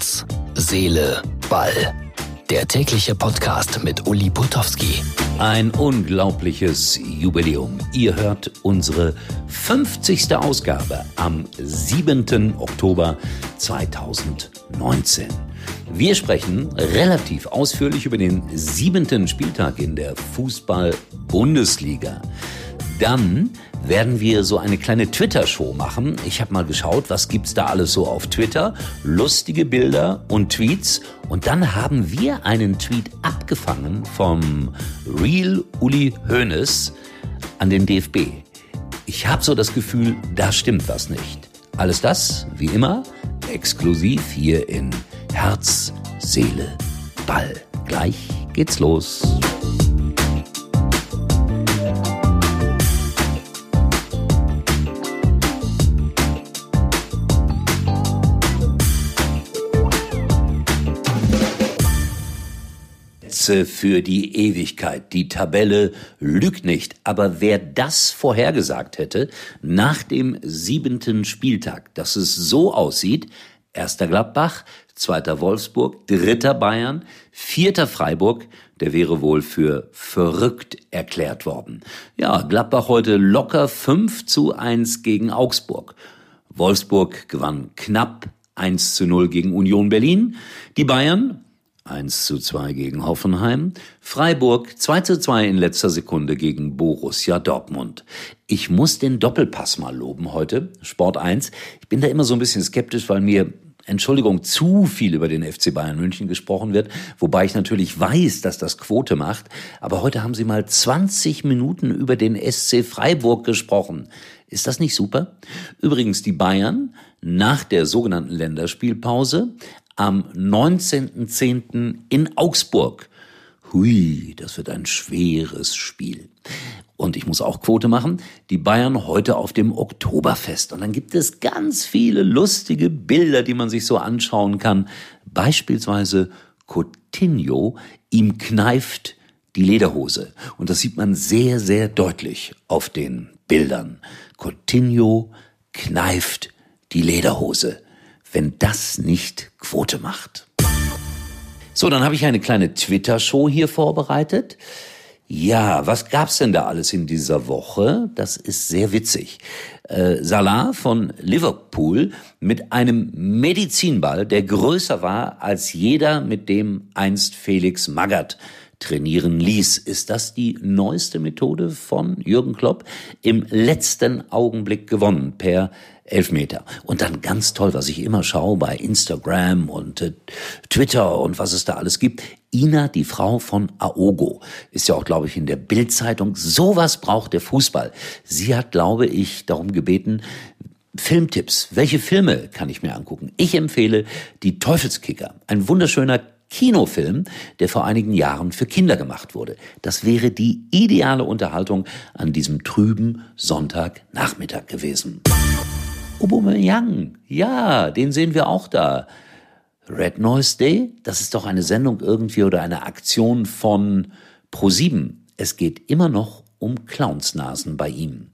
Herz, Seele, Ball. Der tägliche Podcast mit Uli Putowski. Ein unglaubliches Jubiläum. Ihr hört unsere 50. Ausgabe am 7. Oktober 2019. Wir sprechen relativ ausführlich über den siebenten Spieltag in der Fußball-Bundesliga. Dann werden wir so eine kleine Twitter-Show machen. Ich habe mal geschaut, was gibt's da alles so auf Twitter. Lustige Bilder und Tweets. Und dann haben wir einen Tweet abgefangen vom Real Uli Hoeneß an den DFB. Ich habe so das Gefühl, da stimmt was nicht. Alles das, wie immer, exklusiv hier in Herz, Seele, Ball. Gleich geht's los. Sätze für die Ewigkeit. Die Tabelle lügt nicht. Aber wer das vorhergesagt hätte, nach dem siebenten Spieltag, dass es so aussieht, erster Gladbach, zweiter Wolfsburg, dritter Bayern, vierter Freiburg, der wäre wohl für verrückt erklärt worden. Ja, Gladbach heute locker 5 zu 1 gegen Augsburg. Wolfsburg gewann knapp 1 zu 0 gegen Union Berlin. Die Bayern 1 zu 2 gegen Hoffenheim. Freiburg 2 zu 2 in letzter Sekunde gegen Borussia Dortmund. Ich muss den Doppelpass mal loben heute, Sport 1. Ich bin da immer so ein bisschen skeptisch, weil mir Entschuldigung, zu viel über den FC Bayern München gesprochen wird, wobei ich natürlich weiß, dass das Quote macht, aber heute haben Sie mal 20 Minuten über den SC Freiburg gesprochen. Ist das nicht super? Übrigens, die Bayern nach der sogenannten Länderspielpause am 19.10. in Augsburg. Hui, das wird ein schweres Spiel. Und ich muss auch Quote machen. Die Bayern heute auf dem Oktoberfest. Und dann gibt es ganz viele lustige Bilder, die man sich so anschauen kann. Beispielsweise Coutinho, ihm kneift die Lederhose. Und das sieht man sehr, sehr deutlich auf den Bildern. Coutinho kneift die Lederhose wenn das nicht Quote macht. So, dann habe ich eine kleine Twitter-Show hier vorbereitet. Ja, was gab's denn da alles in dieser Woche? Das ist sehr witzig. Äh, Salah von Liverpool mit einem Medizinball, der größer war als jeder, mit dem einst Felix Magath trainieren ließ. Ist das die neueste Methode von Jürgen Klopp? Im letzten Augenblick gewonnen per Elfmeter. Und dann ganz toll, was ich immer schaue bei Instagram und äh, Twitter und was es da alles gibt. Ina, die Frau von Aogo, ist ja auch, glaube ich, in der Bildzeitung. Sowas braucht der Fußball. Sie hat, glaube ich, darum gebeten, Filmtipps. Welche Filme kann ich mir angucken? Ich empfehle Die Teufelskicker. Ein wunderschöner Kinofilm, der vor einigen Jahren für Kinder gemacht wurde. Das wäre die ideale Unterhaltung an diesem trüben Sonntagnachmittag gewesen. Aubameyang, ja, den sehen wir auch da. Red Noise Day, das ist doch eine Sendung irgendwie oder eine Aktion von Pro7. Es geht immer noch um Clownsnasen bei ihm.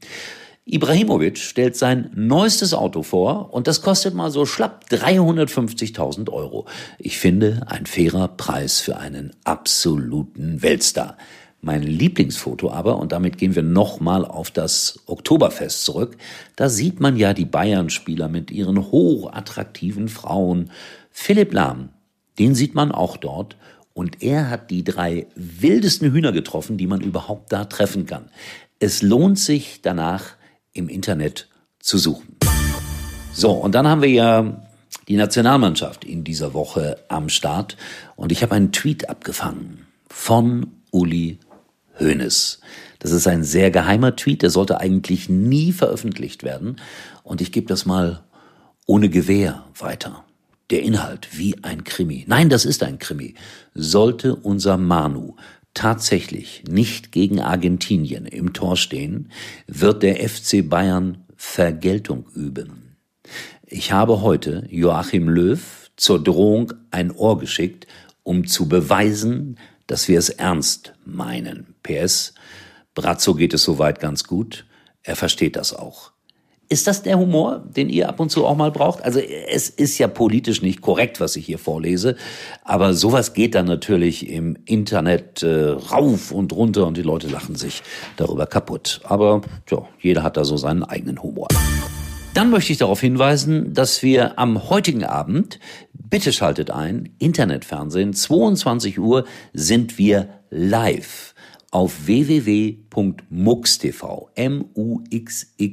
Ibrahimovic stellt sein neuestes Auto vor und das kostet mal so schlapp 350.000 Euro. Ich finde ein fairer Preis für einen absoluten Weltstar. Mein Lieblingsfoto aber, und damit gehen wir nochmal auf das Oktoberfest zurück, da sieht man ja die Bayern-Spieler mit ihren hochattraktiven Frauen. Philipp Lahm, den sieht man auch dort und er hat die drei wildesten Hühner getroffen, die man überhaupt da treffen kann. Es lohnt sich danach im Internet zu suchen. So, und dann haben wir ja die Nationalmannschaft in dieser Woche am Start und ich habe einen Tweet abgefangen von Uli Hoeneß. Das ist ein sehr geheimer Tweet, der sollte eigentlich nie veröffentlicht werden und ich gebe das mal ohne Gewehr weiter. Der Inhalt wie ein Krimi. Nein, das ist ein Krimi. Sollte unser Manu tatsächlich nicht gegen Argentinien im Tor stehen, wird der FC Bayern Vergeltung üben. Ich habe heute Joachim Löw zur Drohung ein Ohr geschickt, um zu beweisen, dass wir es ernst meinen. PS, Brazzo geht es soweit ganz gut, er versteht das auch. Ist das der Humor, den ihr ab und zu auch mal braucht? Also es ist ja politisch nicht korrekt, was ich hier vorlese, aber sowas geht dann natürlich im Internet äh, rauf und runter und die Leute lachen sich darüber kaputt. Aber ja, jeder hat da so seinen eigenen Humor. Dann möchte ich darauf hinweisen, dass wir am heutigen Abend, bitte schaltet ein, Internetfernsehen, 22 Uhr sind wir live auf www.mux.tv, M-U-X-X.tv.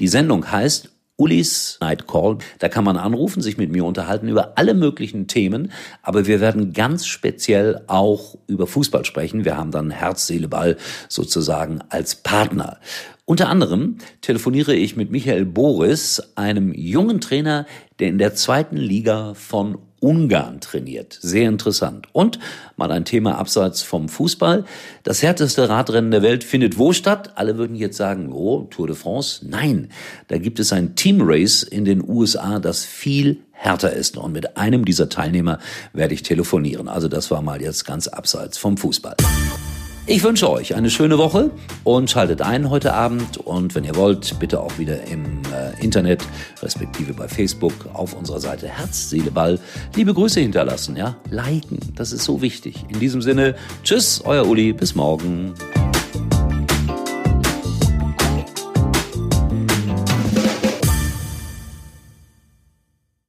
Die Sendung heißt Ulis Night Call. Da kann man anrufen, sich mit mir unterhalten über alle möglichen Themen. Aber wir werden ganz speziell auch über Fußball sprechen. Wir haben dann Herz, Seele, Ball sozusagen als Partner. Unter anderem telefoniere ich mit Michael Boris, einem jungen Trainer, der in der zweiten Liga von Ungarn trainiert. Sehr interessant. Und mal ein Thema abseits vom Fußball. Das härteste Radrennen der Welt findet wo statt? Alle würden jetzt sagen, oh, Tour de France. Nein, da gibt es ein Team Race in den USA, das viel härter ist. Und mit einem dieser Teilnehmer werde ich telefonieren. Also das war mal jetzt ganz abseits vom Fußball. Ich wünsche euch eine schöne Woche und schaltet ein heute Abend und wenn ihr wollt, bitte auch wieder im äh, Internet, respektive bei Facebook auf unserer Seite Herz, Seele, Ball, liebe Grüße hinterlassen, ja, liken, das ist so wichtig. In diesem Sinne, tschüss, euer Uli, bis morgen.